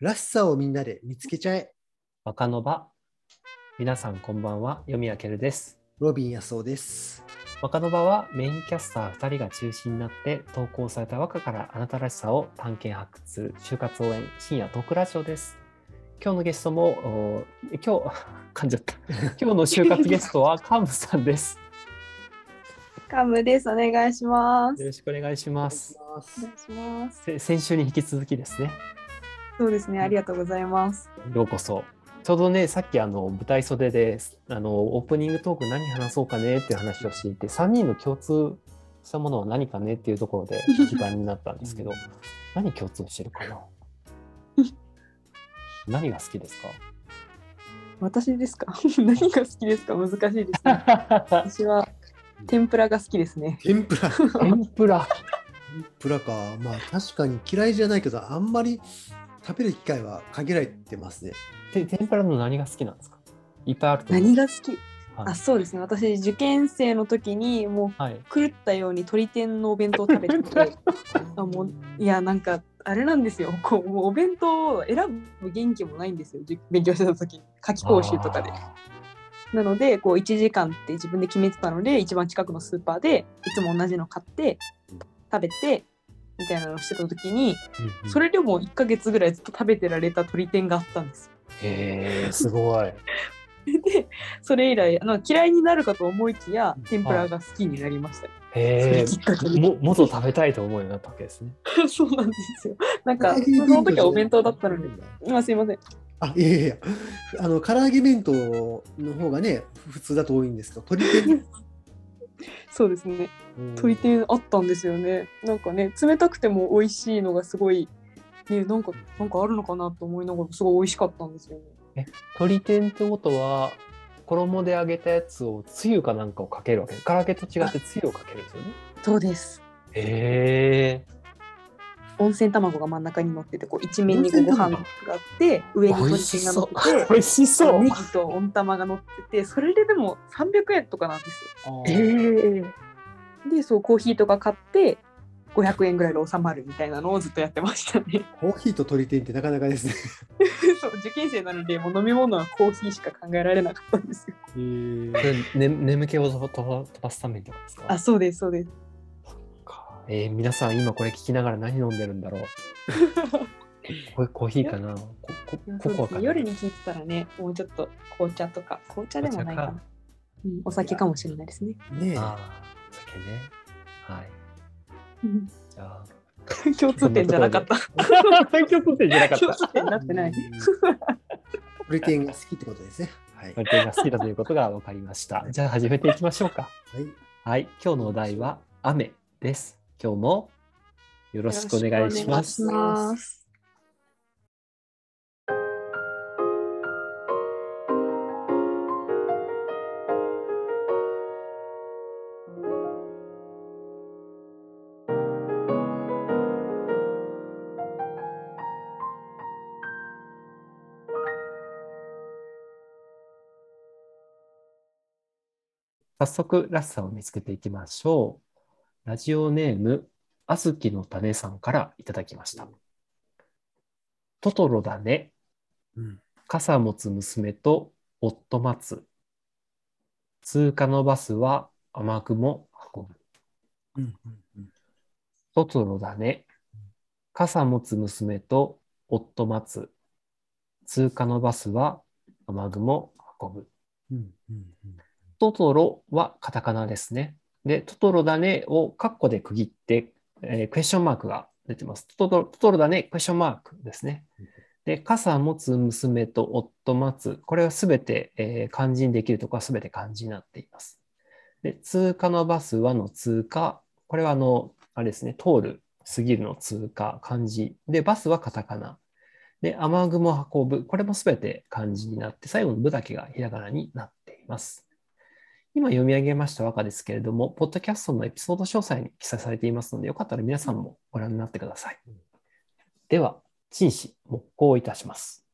らしさをみんなで見つけちゃえ。若の場。皆さんこんばんは、読み明けるです。ロビン安夫です。若の場はメインキャスター2人が中心になって投稿された和歌からあなたらしさを探検発掘する就活応援深夜トークラジオです。今日のゲストも、お今日、噛んじゃった。今日の就活ゲストはカムさんです。カムです。お願いします。よろしくお願いします。お願いします。せ先週に引き続きですね。そうですね。ありがとうございます。ようこそ。ちょうどね、さっきあの舞台袖であのオープニングトーク何話そうかねっていう話をしていて、3人の共通したものは何かねっていうところで時間になったんですけど、何共通してるかな？何が好きですか？私ですか？何が好きですか？難しいですね。私は天ぷらが好きですね。天ぷら？天ぷら。天ぷらか。まあ確かに嫌いじゃないけど、あんまり食べる機会は限られてますね。て天ぷらの何が好きなんですか？いっぱいあると。何が好き？はいあ、そうですね。私、受験生の時にもはい。う狂ったように鶏天のお弁当を食べてて、あもういや、なんか、あれなんですよ。こうもうお弁当を選ぶ元気もないんですよ。じ勉強してた時に。夏期講習とかで。あなのでこう1時間って自分で決めてたので一番近くのスーパーでいつも同じの買って食べてみたいなのをしてた時にー。うんうんそれでも1ヶ月ぐらいずっと食べてられた鶏天があったんですよ。へえ、すごい。でそれ以来あの嫌いになるかと思いきや天ぷらが好きになりました、へえそれきっかけでももっと食べたいと思うようになったわけですね。そうなんですよ。なんかその時はお弁当だったので今すいません。あ、いやいやいや。あの、唐揚げ弁当の方がね、普通だと多いんですけど、鶏天。そうですね。鶏天あったんですよね。なんかね冷たくても美味しいのがすごいねなんかなんかあるのかなと思いながらすごい美味しかったんですよね。鶏天ってことは衣で揚げたやつをつゆかなんかをかけるわけ？唐揚げと違ってつゆをかけるんですよね？そうです。へえ。温泉卵が真ん中に乗っててこう一面にこうご飯があって上に鶏天が乗ってて美味しそう。ネギと温玉が乗っててそれででも300円とかなんですよ。へええ。でそうコーヒーとか買って500円ぐらいで収まるみたいなのをずっとやってましたね。コーヒーと鶏天ってなかなかですね。そう受験生なのでもう飲み物はコーヒーしか考えられなかったんですよ。ね、眠気を飛ば飛ばすためにとかですか？あそうですそうです。かえー皆さん今これ聞きながら何飲んでるんだろう？これコーヒーかな？コそうですねコアかな？夜に聞いてたらねもうちょっと紅茶とか紅茶でもないかな。うん、お酒かもしれないですね。ねえ。ああ、お酒ね。はい。うんじゃあ。共通点じゃなかった。共通点じゃなか共通点になってない。鶏天が好きってことですね。はい。鳥天が好きだということが分かりました。じゃあ始めていきましょうか。はい。はい、今日のお題は雨です。今日もよろしくお願いします。早速らしさを見つけていきましょう。ラジオネームあずきの種さんからいただきました。トトロだね。うん。傘持つ娘と夫待つ。通過のバスは雨雲運ぶ。うん。うん。トトロだね。傘持つ娘と夫待つ。通過のバスは雨雲運ぶ。うん。うん。トトロはカタカナですね。で、トトロだねをカッコで区切って、えークエスチョンマークが出てます。トトロトトロだね、クエスチョンマークですね。で、傘持つ娘と夫待つ。これはすべて、えー漢字にできるところはすべて漢字になっています。で、通過のバスはの通過。これはあの、あれですね、通る、過ぎるの通過、漢字。で、バスはカタカナ。で、雨雲運ぶ。これもすべて漢字になって、最後の部だけがひらがなになっています。今読み上げました和歌ですけれども、ポッドキャストのエピソード詳細に記載されていますので、よかったら皆さんもご覧になってください。では、陳詞、木工いたします。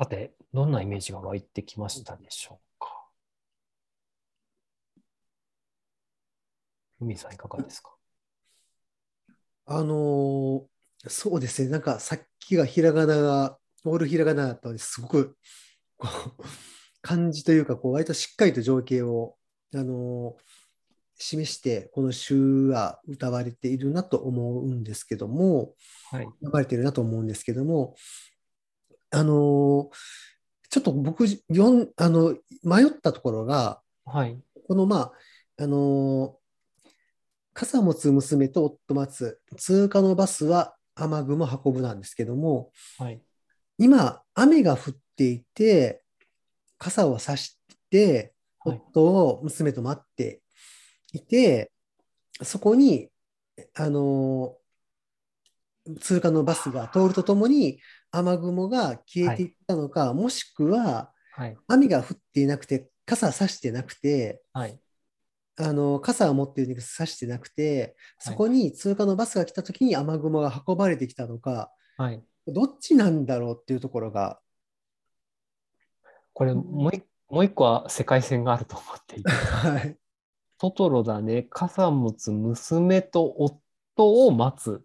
さて、どんなイメージが湧いてきましたでしょうか？海さん、いかがですか？あのーそうですね、なんかさっきがひらがなが、オールひらがなだったのですごくこう漢字というか、こう割としっかりと情景を、あのー示して、この詩は歌われているなと思うんですけども、はい。流れてるなと思うんですけども、あのーちょっと僕、よんあの迷ったところが、はい。このまあ、あのー傘持つ娘と夫待つ、通過のバスは雨雲運ぶなんですけども、はい。今、雨が降っていて、傘を差して、はい夫を娘と待っていて、そこに、あのー通過のバスが通るとともに雨雲が消えていったのか、もしくははい。雨が降っていなくて、傘差してなくて、はい。あの傘を持っているに差してなくて、そこに通過のバスが来たときに雨雲が運ばれてきたのか、はい。どっちなんだろうっていうところが、これ、もう一もう一個は世界線があると思っていて、はい。トトロだね、傘持つ娘と夫を待つ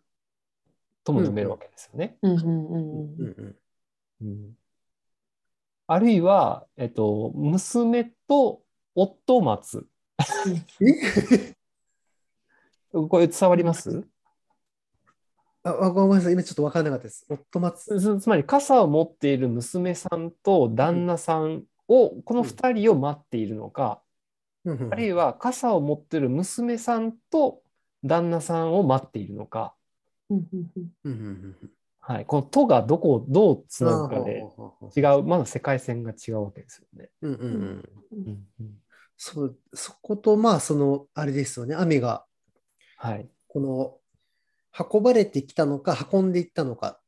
とも読めるわけですよね。うんうんうんううんんうんうんあるいは、えっと、娘と夫を待つ。え？これ伝わります？ああごめんなさい、今ちょっと分からなかったです。夫待つ。つつまり傘を持っている娘さんと旦那さんを、この2人を待っているのか、うんうんあるいは傘を持っている娘さんと旦那さんを待っているのか、うんうんうん。うんうんうんはい、この「と」がどこをどうつうんなぐかで違う、まだ世界線が違うわけですよね。うんうんうん。うんそうそこと、まあ、その、あれですよね、雨が、はい、この、運ばれてきたのか、運んでいったのか、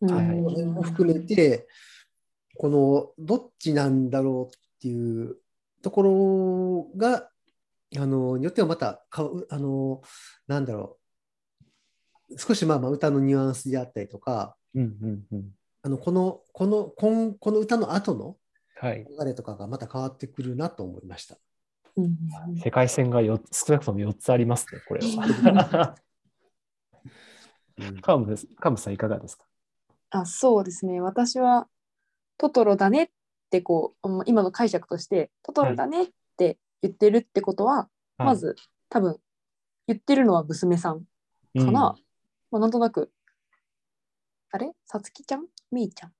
うんはいはい。この辺も含めて、この、どっちなんだろうっていうところが、あの、によってはまたかう、あの、なんだろう、少しまあまあ歌のニュアンスであったりとか、うんうんうん。あの、この、この、こんこの歌の後のはい、流れとかがまた変わってくるなと思いました。うんうん。世界線がよ少なくとも4つありますね、これは。カムですカムさん、いかがですか？あそうですね。私はトトロだねってこううん今の解釈としてトトロだねって言ってるってことは、まず多分言ってるのは娘さんかな、まあ、なんとなく。あれ？さつきちゃん？めいちゃん？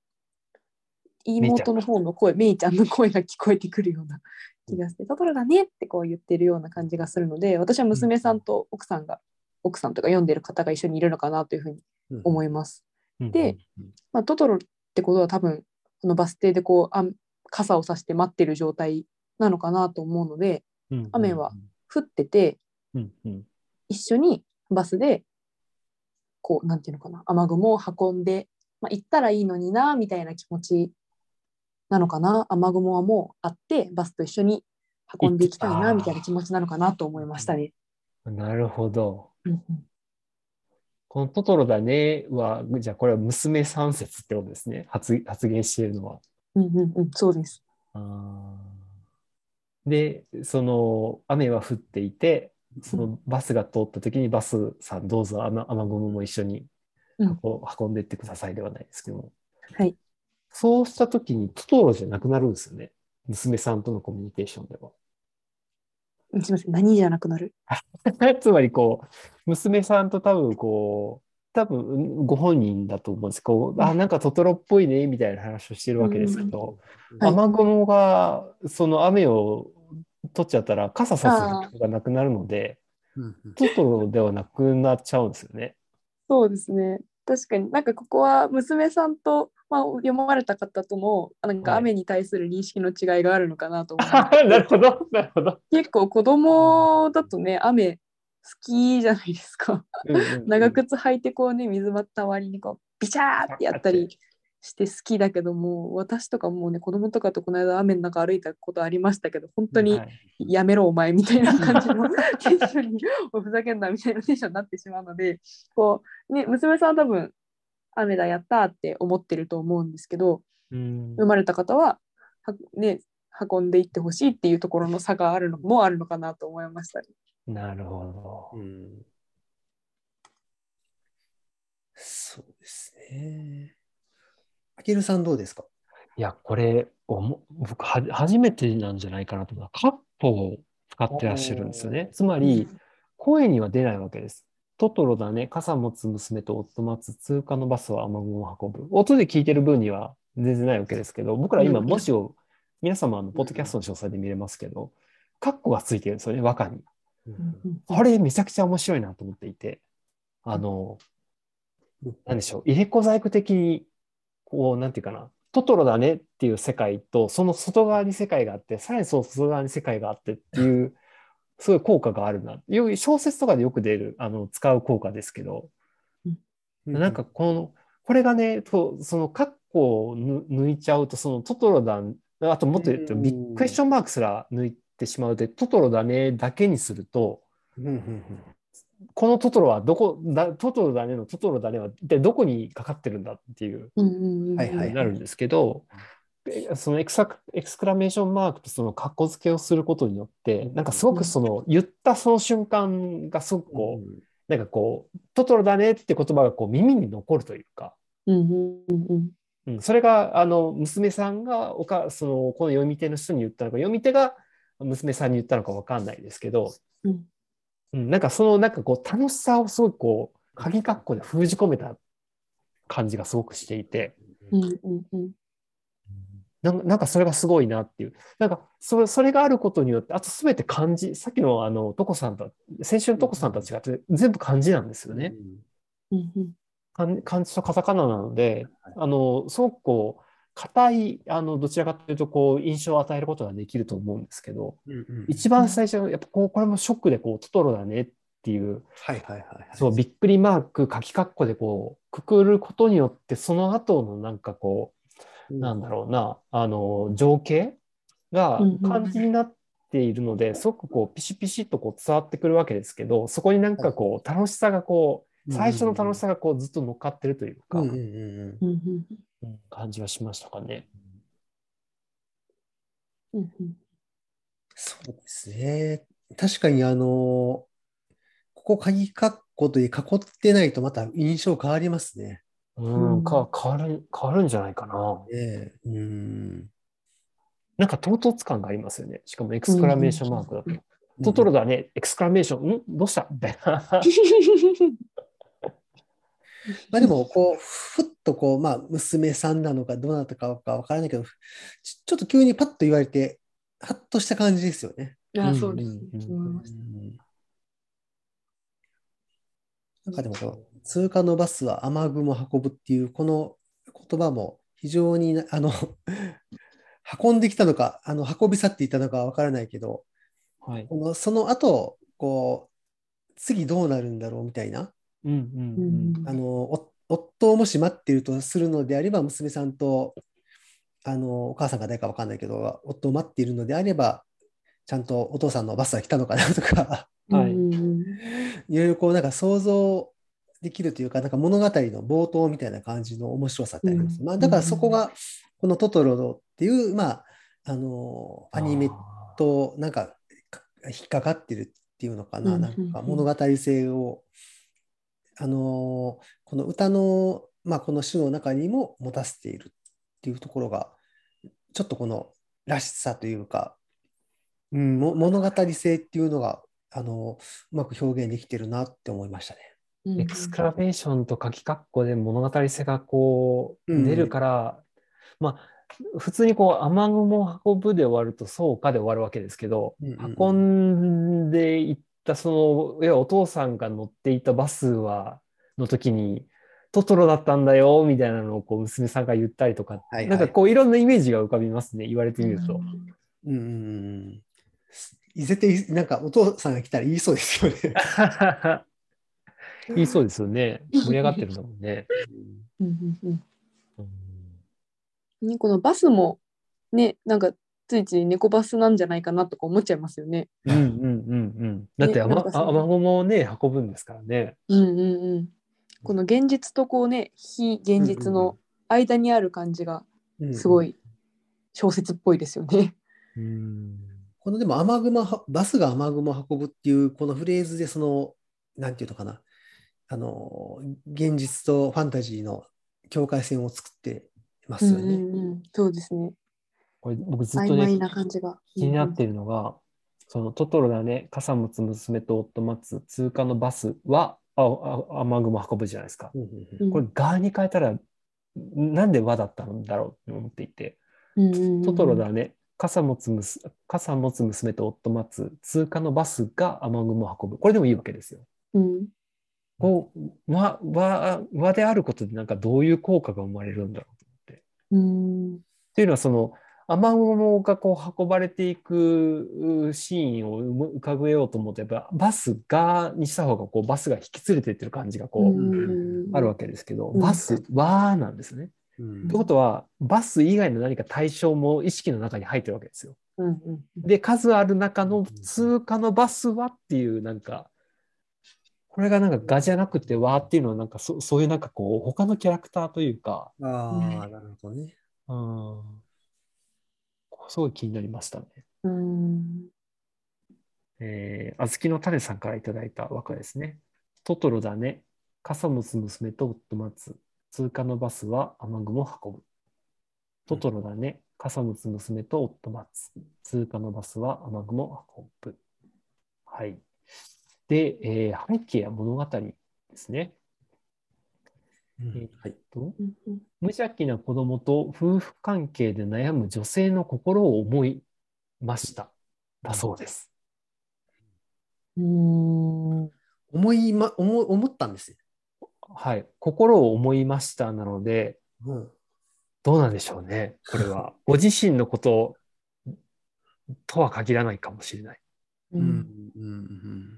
妹の方の声めいちゃんの声が聞こえてくるような 気がしてトトロだねってこう言ってるような感じがするので私は娘さんと奥さんが奥さんとか読んでる方が一緒にいるのかなというふうに思います。うんで、まあ、トトロってことは多分このバス停でこうあ傘をさして待ってる状態なのかなと思うので雨は、降ってて一緒にバスでこうなんていうのかな雨雲を運んで、まあ、行ったらいいのになみたいな気持ちなのかな雨雲はもうあってバスと一緒に運んでいきたいなみたいな気持ちなのかなと思いましたね。なるほど。うんうんこのトトロだねは、じゃあこれは娘三節ってことですね。発発言しているのは。うんうんうん、そうです。あーで、その雨は降っていて、そのバスが通った時にバスさんどうぞ雨雨雲も一緒にうん。運運んでいってくださいではないですけども、はい。そうした時にトトロじゃなくなるんですよね。娘さんとのコミュニケーションでは。うんすみません、何じゃなくなる？つまりこう、娘さんと多分こう、多分ご本人だと思うんです。こう、あ、なんかトトロっぽいね、みたいな話をしてるわけですけど、はい。雨雲がその雨を取っちゃったら傘さすことがなくなるので、うんうんトトロではなくなっちゃうんですよね。そうですね。確かになんかここは娘さんと、まあ、読まれた方とのなんかはい雨に対する認識の違いがあるのかなと思いますなるほど、なるほど。結構子供だとね雨好きじゃないですか。うんうんうん長靴履いてこうね水まった割にこうビチャーってやったりして好きだけども私とかもうね子供とかとこの間雨の中歩いたことありましたけど本当にはいやめろお前みたいな感じの テンションにおふざけんなみたいなテンションになってしまうのでこう、ね、娘さんは多分雨だやったーって思ってると思うんですけどうん生まれた方はは、ね、運んでいってほしいっていうところの差があるのもあるのかなと思いましたね。なるほど。うんそうですね。あきるさんどうですか？いや、これ、おも僕は、初めてなんじゃないかなと思う。カッポを使ってらっしゃるんですよね。つまり、声には出ないわけです。トトロだね、傘持つ娘と夫待つ、通過のバスは雨雲を運ぶ。音で聞いてる分には全然ないわけですけど、僕ら今、うん。文字を、皆様、あの、ポッドキャストの詳細で見れますけど、カッコがついてるんですよね、和歌に。これ、めちゃくちゃ面白いなと思っていて、あの、なんでしょう、入れ子細工的に、こう、なんていうかな、トトロだねっていう世界と、その外側に世界があって、さらにその外側に世界があってっていう、すごい効果があるな。よ小説とかでよく出る、あの、使う効果ですけど、なんかこの、これがね、とその、カッコをぬ抜いちゃうと、そのトトロだ、あともっと言うと、ビッグクエスチョンマークすら抜いてしまうで、トトロだねだけにすると、このトトロはどこだ、トトロだねのトトロだねは一体どこにかかってるんだっていううんうんうんはいはいなるんですけど、えそのエクサエクスクラメーションマークとそのカッコ付けをすることによって、なんかすごくその言ったその瞬間がすごくこう、なんかこう、トトロだねって言葉がこう耳に残るというか、うんうんうんうん。うん、それがあの娘さんがおかそのこの読み手の人に言ったのか、読み手が娘さんに言ったのかわかんないですけど、うんうん、なんかそのなんかこう楽しさをすごくこう鍵括弧で封じ込めた感じがすごくしていて、うんうんうんなんなんかそれがすごいなっていう。なんかそれそれがあることによって、あとすべて漢字、さっきのあの、トコさんと、先週のトコさんとは違って全部漢字なんですよね。うんうん漢漢字とカタカナなので、あの、すごくこう、硬い、あの、どちらかというと、こう、印象を与えることができると思うんですけど、一番最初、やっぱこう、これもショックで、こう、トトロだねっていう、はいはいはいはい。そう、びっくりマーク、書き括弧でこう、くくることによって、その後のなんかこう、なんだろうな、あの、情景がうんうん。漢字になっているので、すごくこう、ピシピシッとこう伝わってくるわけですけど、そこになんかこう、楽しさがこう、最初の楽しさがこう、ずっと乗っかってるというか、感じはしましたかね。うんうんそうですね。確かにあの、ここ鍵括弧といい囲ってないとまた印象変わりますね。うん、うんか変わる、変わるんじゃないかな。ねえうん。なんか唐突感がありますよね。しかもエクスクラメーションマークだと。うんトトロだね、エクスクラメーション、ん？どうした？みたいな。まあでも、こう、ふっとこう、まあ、娘さんなのかどうなったかわからないけど、ちちょっと急にパッと言われて、ハッとした感じですよね。あそうですなんかでもこの、通過のバスは雨雲を運ぶっていう、この言葉も非常にな、あの、運んできたのか、あの、運び去っていったのかわからないけど、はい。このその後、こう、次どうなるんだろうみたいな。あの、お夫をもし待っているとするのであれば、娘さんと、あの、お母さんが誰かわかんないけど、夫を待っているのであれば、ちゃんとお父さんのバスが来たのかなとか、はい。いろいろこうなんか想像できるというか、なんか物語の冒頭みたいな感じの面白さってあります。うんまあだからそこが、このトトロっていう、まあ、あの、アニメあとなんかか引っかかってるっていうのかな、うん。なんか物語性を、あの、この歌の、まあこの詩の中にも持たせているっていうところが、ちょっとこのらしさというか、うん、も物語性っていうのが、あの、うまく表現できてるなって思いましたね。エクスクラメーションと書き括弧で物語性がこううん出るから、まあ、普通にこう雨雲を運ぶで終わるとそうかで終わるわけですけど、うんうんうん運んでいったその、いやお父さんが乗っていたバスは、の時に、トトロだったんだよ、みたいなのをこう娘さんが言ったりとか、はいはいなんかこういろんなイメージが浮かびますね、言われてみると。うんうんうん。絶対、なんかお父さんが来たら言いそうですよね。言いそうですよね。盛り上がってるんだもんね。うんうんうんうんね、このバスもねなんかついつい猫バスなんじゃないかなとか思っちゃいますよね。うんうんうんうん。だって雨,、ねなんかその雨雲をね、運ぶんですからね。うんうんうん、この現実とこうね非現実の間にある感じがうんすごい小説っぽいですよね。うん。このでも雨雲は、バスが雨雲を運ぶっていうこのフレーズでその、なんていうのかな、あの、現実とファンタジーの境界線を作ってますよね。うんうんうん、そうですね。これ僕ずっとね曖昧な感じが。気になってるのが、そのトトロだね、傘持つ娘と夫待つ通過のバスはああ雨雲運ぶじゃないですか。うんこれ、側に変えたら、なんで和だったんだろうと思っていて、うんうんうんトトロだね、傘持つむす傘持つ娘と夫待つ通過のバスが雨雲を運ぶ。これでもいいわけですよ。うんこう和和和であることでなんかどういう効果が生まれるんだろうと思って。うんっていうのはその雨雲がこう運ばれていくうシーンを浮かべようと思うとやっぱバスがにした方がこうバスが引き連れていってる感じがこう、うん。あるわけですけど、うん。バスはなんですね。うん。ということはバス以外の何か対象も意識の中に入ってるわけですよ。で数ある中の通過のバスはっていうなんかこれがなんか画じゃなくて和っていうのはなんかそそういうなんかこう他のキャラクターというか、ああ、なるほどね。うん、すごい気になりましたね。うんえー、あずきの種さんからいただいた和歌ですね。トトロだね。傘持つ娘と夫待つ。通過のバスは雨雲を運ぶ。トトロだね。傘持つ娘と夫待つ。通過のバスは雨雲を運ぶ。はい。で、えー背景や物語ですね。うんはい。無邪気な子供と夫婦関係で悩む女性の心を思いました。だそうです。うん思いま、思思ったんですよ。はい。心を思いましたなので、うんどうなんでしょうね。これは。ご自身のこととは限らないかもしれない。ううんんうん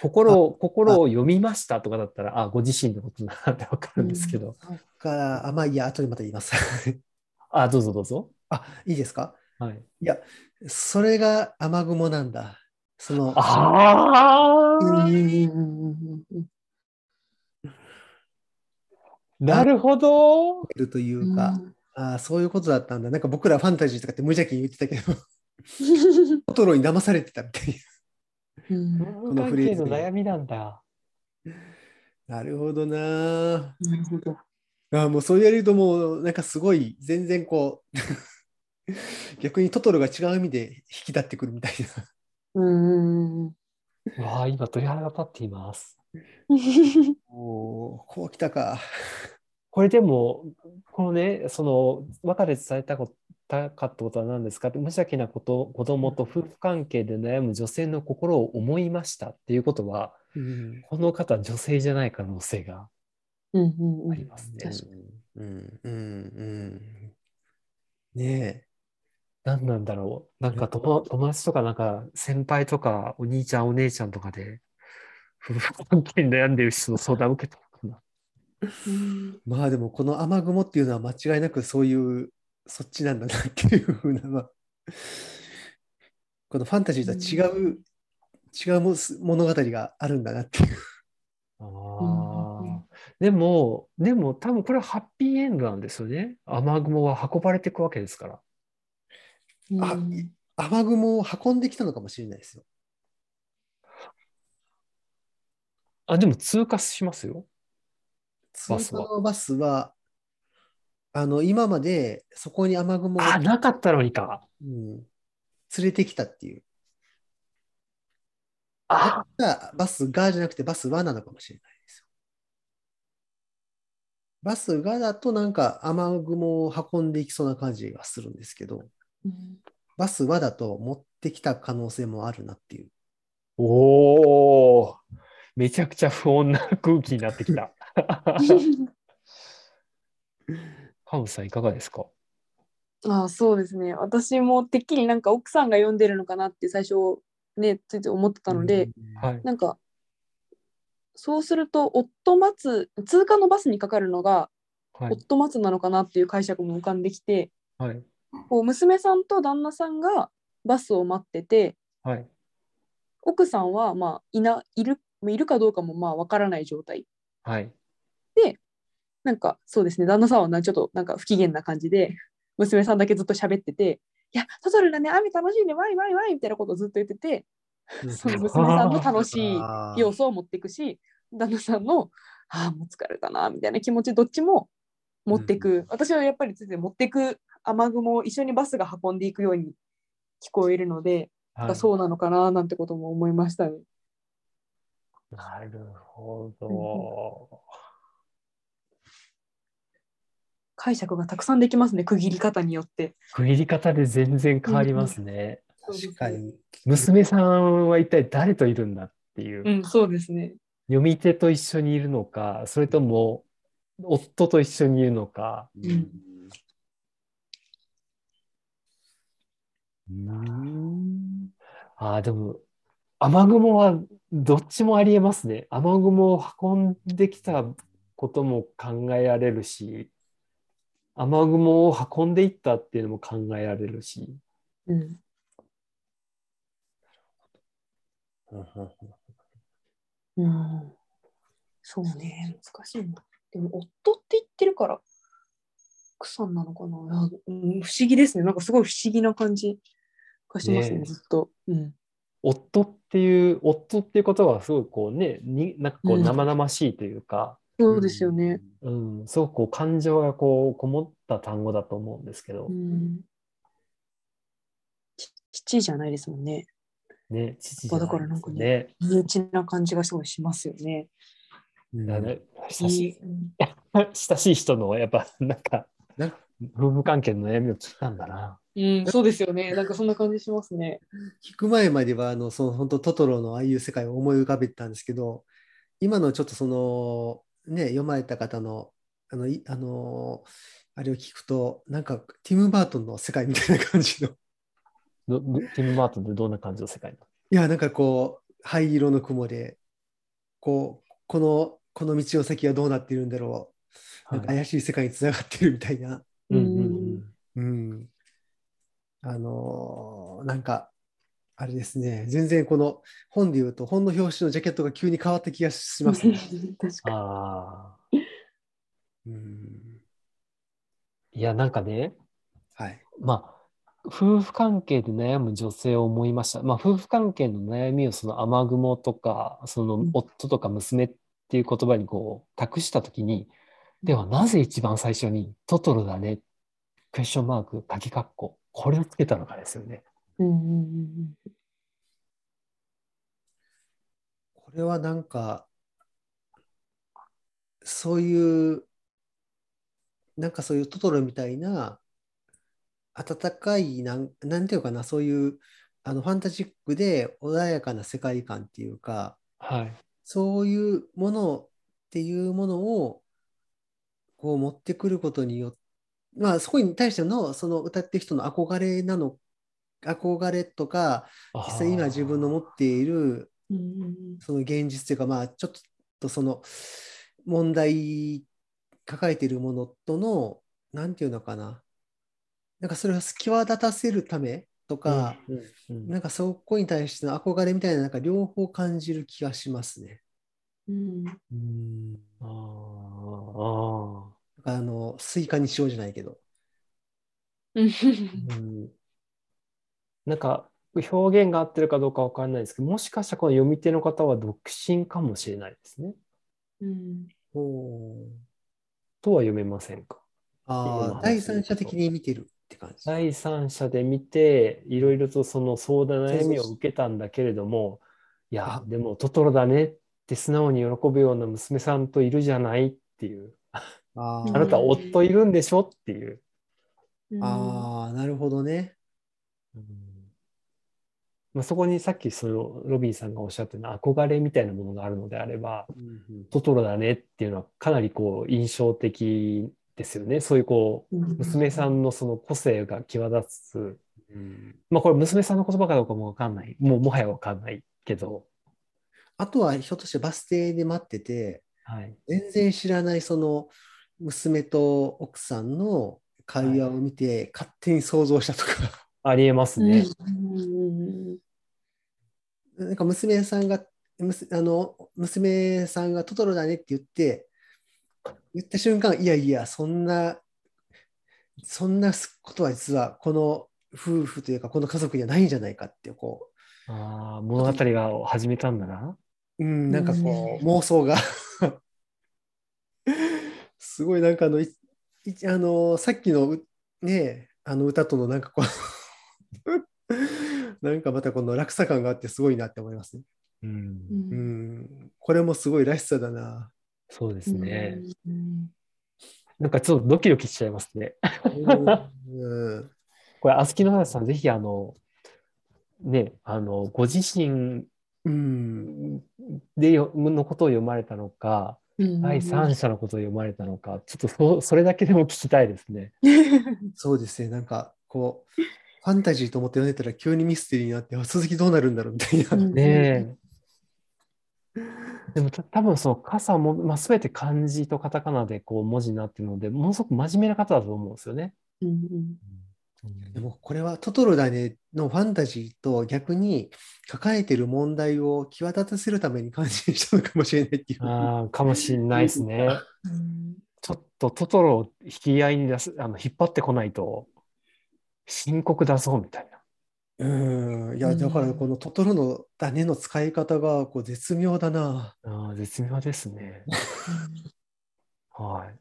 心を、心を読みましたとかだったら、あ、ご自身のことだなってわかるんですけど。から、あ、まあいいや、後でまた言います。あ、どうぞどうぞ。あ、いいですか？はい。それが雨雲なんだ。その、ああ、なるほど。いるというんうか、あそういうことだったんだ。なんか僕らファンタジーとかって無邪気に言ってたけど、トトロに騙されてたみたいうん夫婦関係の悩みなんだ。な。なるほどな。なるほど。あもうそう言われるともうなんかすごい全然こう 逆にトトロが違う意味で引き立ってくるみたいな。うんわあ、今鳥肌が立っています。うんおーこう来たか。これでも、このね、その、和歌で伝えたこたかったことは何ですか？って無邪気なこと、子供と夫婦関係で悩む女性の心を思いましたっていうことは、うん。この方女性じゃない可能性がありますね。うんうんうん。ね何なんだろう。なんか友友達とか、なんか先輩とか、お兄ちゃん、お姉ちゃんとかで、夫婦関係に悩んでる人の相談を受けたのかな。まあでもこの雨雲っていうのは間違いなくそういうそっちなんだなっていうふうな、まあ、このファンタジーとは違う、違うも物語があるんだなっていう。あ。でも、でも多分これはハッピーエンドなんですよね。雨雲は運ばれていくわけですから。あうんい雨雲を運んできたのかもしれないですよ。あ、でも通過しますよ。通過のバスは、あの、今までそこに雨雲あ、が、なかったのにか。うん、連れてきたっていう。あ、がバスがじゃなくてバスはなのかもしれないですよ。バスがだとなんか雨雲を運んでいきそうな感じがするんですけど、うんバスはだと持ってきた可能性もあるなっていう。おお。めちゃくちゃ不穏な空気になってきた。カムさんいかがですか？あそうですね。私もてっきりなんか奥さんが読んでるのかなって最初ね、ついて思ってたので、はい。なんかそうすると夫待つ通過のバスにかかるのがはい。夫待つなのかなっていう解釈も浮かんできて、はい。こう娘さんと旦那さんがバスを待っててはい。奥さんはまあいないるいるかどうかもまあわからない状態はい。なんかそうですね、旦那さんはなちょっとなんか不機嫌な感じで、娘さんだけずっと喋ってて、いや、トトロだね、雨楽しいね、ワイワイワイみたいなことをずっと言ってて、その娘さんの楽しい要素を持っていくし、旦那さんの、ああ、もう疲れたな、みたいな気持ち、どっちも持っていく。私はやっぱりついて持っていく雨雲を一緒にバスが運んでいくように聞こえるので、はい。そうなのかな、なんてことも思いましたね。なるほど。解釈がたくさんできますね、区切り方によって。区切り方で全然変わりますね。確かに。娘さんは一体誰といるんだっていう。うん、そうですね。読み手と一緒にいるのか、それとも夫と一緒にいるのか。んうんああ、でも、雨雲はどっちもありえますね。雨雲を運んできたことも考えられるし、雨雲を運んでいったっていうのも考えられるし。うん。うん、そうね、難しいな。でも、夫って言ってるから、奥さんなのかな、うん、不思議ですね。なんかすごい不思議な感じがしますね、ねずっと。うん。夫っていう、夫っていうことはすごいこうね、になんかこううん生々しいというか、そうですよね。。うん、すごくこう感情がこうこもった単語だと思うんですけどう、ん。ち父じゃないですもんね。ね、父じゃないだからなんかねね。身内な感じがすごいしますよね。うんだね親しいうん 親しい人のやっぱなんかな夫婦関係の悩みを聞いたんだな。うん、そうですよね。なんかそんな感じしますね。聞く前までは、あの、その本当トトロのああいう世界を思い浮かべてたんですけど、今のちょっとその、ね、読まれた方の、あの、いあの、あれを聞くと、なんか、ティム・バートンの世界みたいな感じの。ティム・バートンってどんな感じの世界なの？いや、なんかこう、灰色の雲で、こう、この、この道の先はどうなっているんだろう。なんかはい怪しい世界につながってるみたいな。うんうんうん。あのーなんか、あれですね、全然この本で言うと、本の表紙のジャケットが急に変わった気がしますね。確かああ。うん。いや、なんかね、はい。まあ、夫婦関係で悩む女性を思いました。まあ、夫婦関係の悩みをその雨雲とか、そのうん夫とか娘っていう言葉にこう託したときに、ではなぜ一番最初にトトロだね、クエスチョンマーク、鍵括弧、これをつけたのかですよね。うんこれはなんか、そういう、なんかそういうトトロみたいな、温かい、なん、なんていうかな、そういう、あの、ファンタジックで穏やかな世界観っていうか、はい。そういうものっていうものをこう持ってくることによって、まあそこに対してのその歌ってる人の憧れなの、憧れとか、実際今自分の持っているその現実というか、まあちょっとその問題抱えているものとの、なんていうのかな、なんかそれを際立たせるためとか、うんうんうんなんかそこに対しての憧れみたいな、なんか両方感じる気がしますね。うんうん。あーああの、スイカにしようじゃないけど。うんー、うん。なんか表現が合ってるかどうかわからないですけど、もしかしたらこの読み手の方は独身かもしれないですね。うんおとは読めませんか？ああ、話第三者的に見てるって感じ。第三者で見て、いろいろとその相談、悩みを受けたんだけれども、いやあ、でもトトロだねって素直に喜ぶような娘さんといるじゃないっていう、ああーなた夫いるんでしょっていう。うんあー、なるほどね。まあ、そこにさっきそのロビンさんがおっしゃったような憧れみたいなものがあるのであれば、トトロだねっていうのはかなりこう印象的ですよね。そういうこう、うん娘さんのその個性が際立つ。うんまあこれ娘さんの言葉かどうかもわかんない。もうもはやわかんないけど、あとは、ひょっとしてバス停で待ってて、はい。全然知らないその娘と奥さんの会話を見て、勝手に想像したとか、ありえますね。うんなんか娘さんが、むすあの娘さんがトトロだねって言って、言った瞬間、いやいや、そんな、そんなことは実はこの夫婦というか、この家族にはないんじゃないかって、こああ、物語が始めたんだな。う、うん、なんかこう、う妄想がすごいなんかあの、いいあの、さっきのうね、あの歌とのなんかこう なんかまたこの落差感があってすごいなって思いますね。うんう、うんん、これもすごいらしさだな。そうですね。うんなんかちょっとドキドキしちゃいますね。うん、これ、あすきの話さん、ぜひ、あの、ね、あの、ご自身うん、でよのことを読まれたのか、うん第三者のことを読まれたのか、ちょっとそそれだけでも聞きたいですね。そうですね、なんかこう、ファンタジーと思って読んでたら急にミステリーになって、あ続きどうなるんだろうみたいな。うんねえ。でもた多分その傘も、まあ、全て漢字とカタカナでこう文字になってるので、ものすごく真面目な方だと思うんですよね。うんうんでもこれはトトロだねのファンタジーと逆に抱えてる問題を際立たせるために感心したのかもしれないっていう。ああ、かもしれないですね。うんちょっとトトロを引き合いに出す、あの引っ張ってこないと、深刻だぞみたいな。うん、いや、うんだからこのトトロのだねの使い方がこう絶妙だな。ああ、絶妙ですね。はい。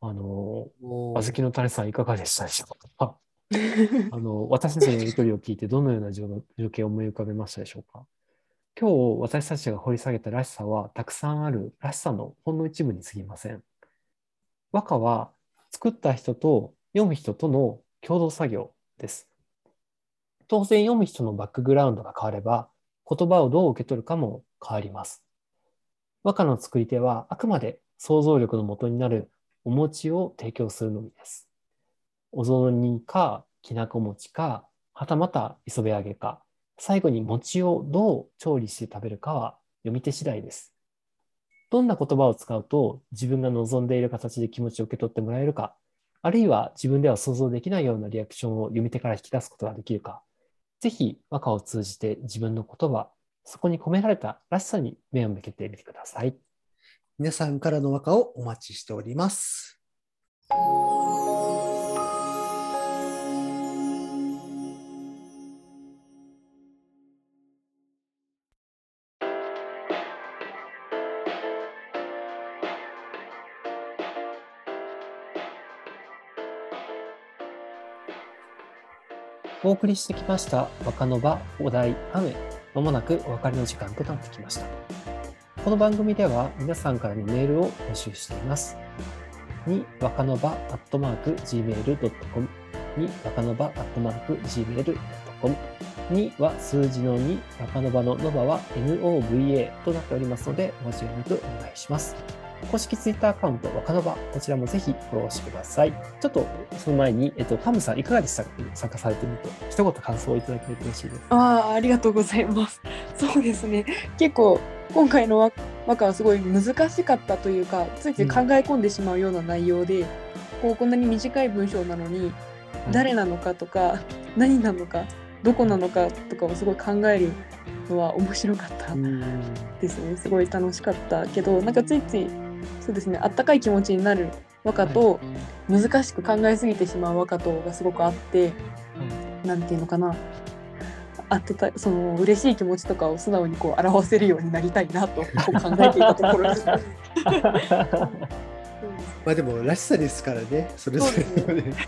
あの、もうあずきの種さんいかがでしたでしょうか？あの、私たちのやりとりを聞いてどのような情情景を思い浮かべましたでしょうか？今日私たちが掘り下げたらしさはたくさんあるらしさのほんの一部に過ぎません。和歌は作った人と読む人との共同作業です。当然読む人のバックグラウンドが変われば言葉をどう受け取るかも変わります。和歌の作り手はあくまで想像力の元になるお餅を提供するのみです。お雑煮か、きなこ餅か、はたまた磯辺揚げか、最後に餅をどう調理して食べるかは読み手次第です。どんな言葉を使うと自分が望んでいる形で気持ちを受け取ってもらえるか、あるいは自分では想像できないようなリアクションを読み手から引き出すことができるか、ぜひ和歌を通じて自分の言葉、そこに込められたらしさに目を向けてみてください。皆さんからの和歌をお待ちしております。お送りしてきました若の場お題雨。まもなくお別れの時間となってきました。この番組では皆さんからのメールを募集しています。に若の場アットマーク gmail.com に若の場アットマーク gmail.com には数字の2若の場のノバは NOVA となっておりますのでお間違いなくお願いします。公式ツイッターアカウント、若の場、こちらもぜひフォローしてください。ちょっとその前に、えっと、カムさん、いかがでしたか参加されてみて、一言感想をいただけると嬉しいです。ああ、ありがとうございます。そうですね。結構今回の和和歌はすごい難しかったというか、ついつい考え込んでしまうような内容で、こうこんなに短い文章なのに、誰なのかとか、何なのか、どこなのかとかをすごい考えるのは面白かったうんですね。すごい楽しかったけど、なんかついついそうですね。あったかい気持ちになる和歌と、難しく考えすぎてしまう和歌とがすごくあって、なんていうのかな。あってたその嬉しい気持ちとかを素直にこう表せるようになりたいなと考えていたところです。まあでも、らしさですからね、それぞれのね。面白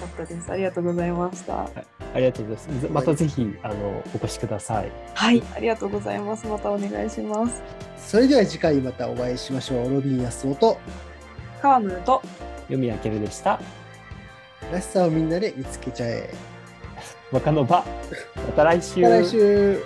かったです。ありがとうございました。ありがとうございます。またぜひ、あの、お越しください。はい、ありがとうございます。またお願いします。それでは次回またお会いしましょう。ロビン安夫と、川野と読み明けるでした。らしさをみんなで見つけちゃえ。若の場、また来週。また来週。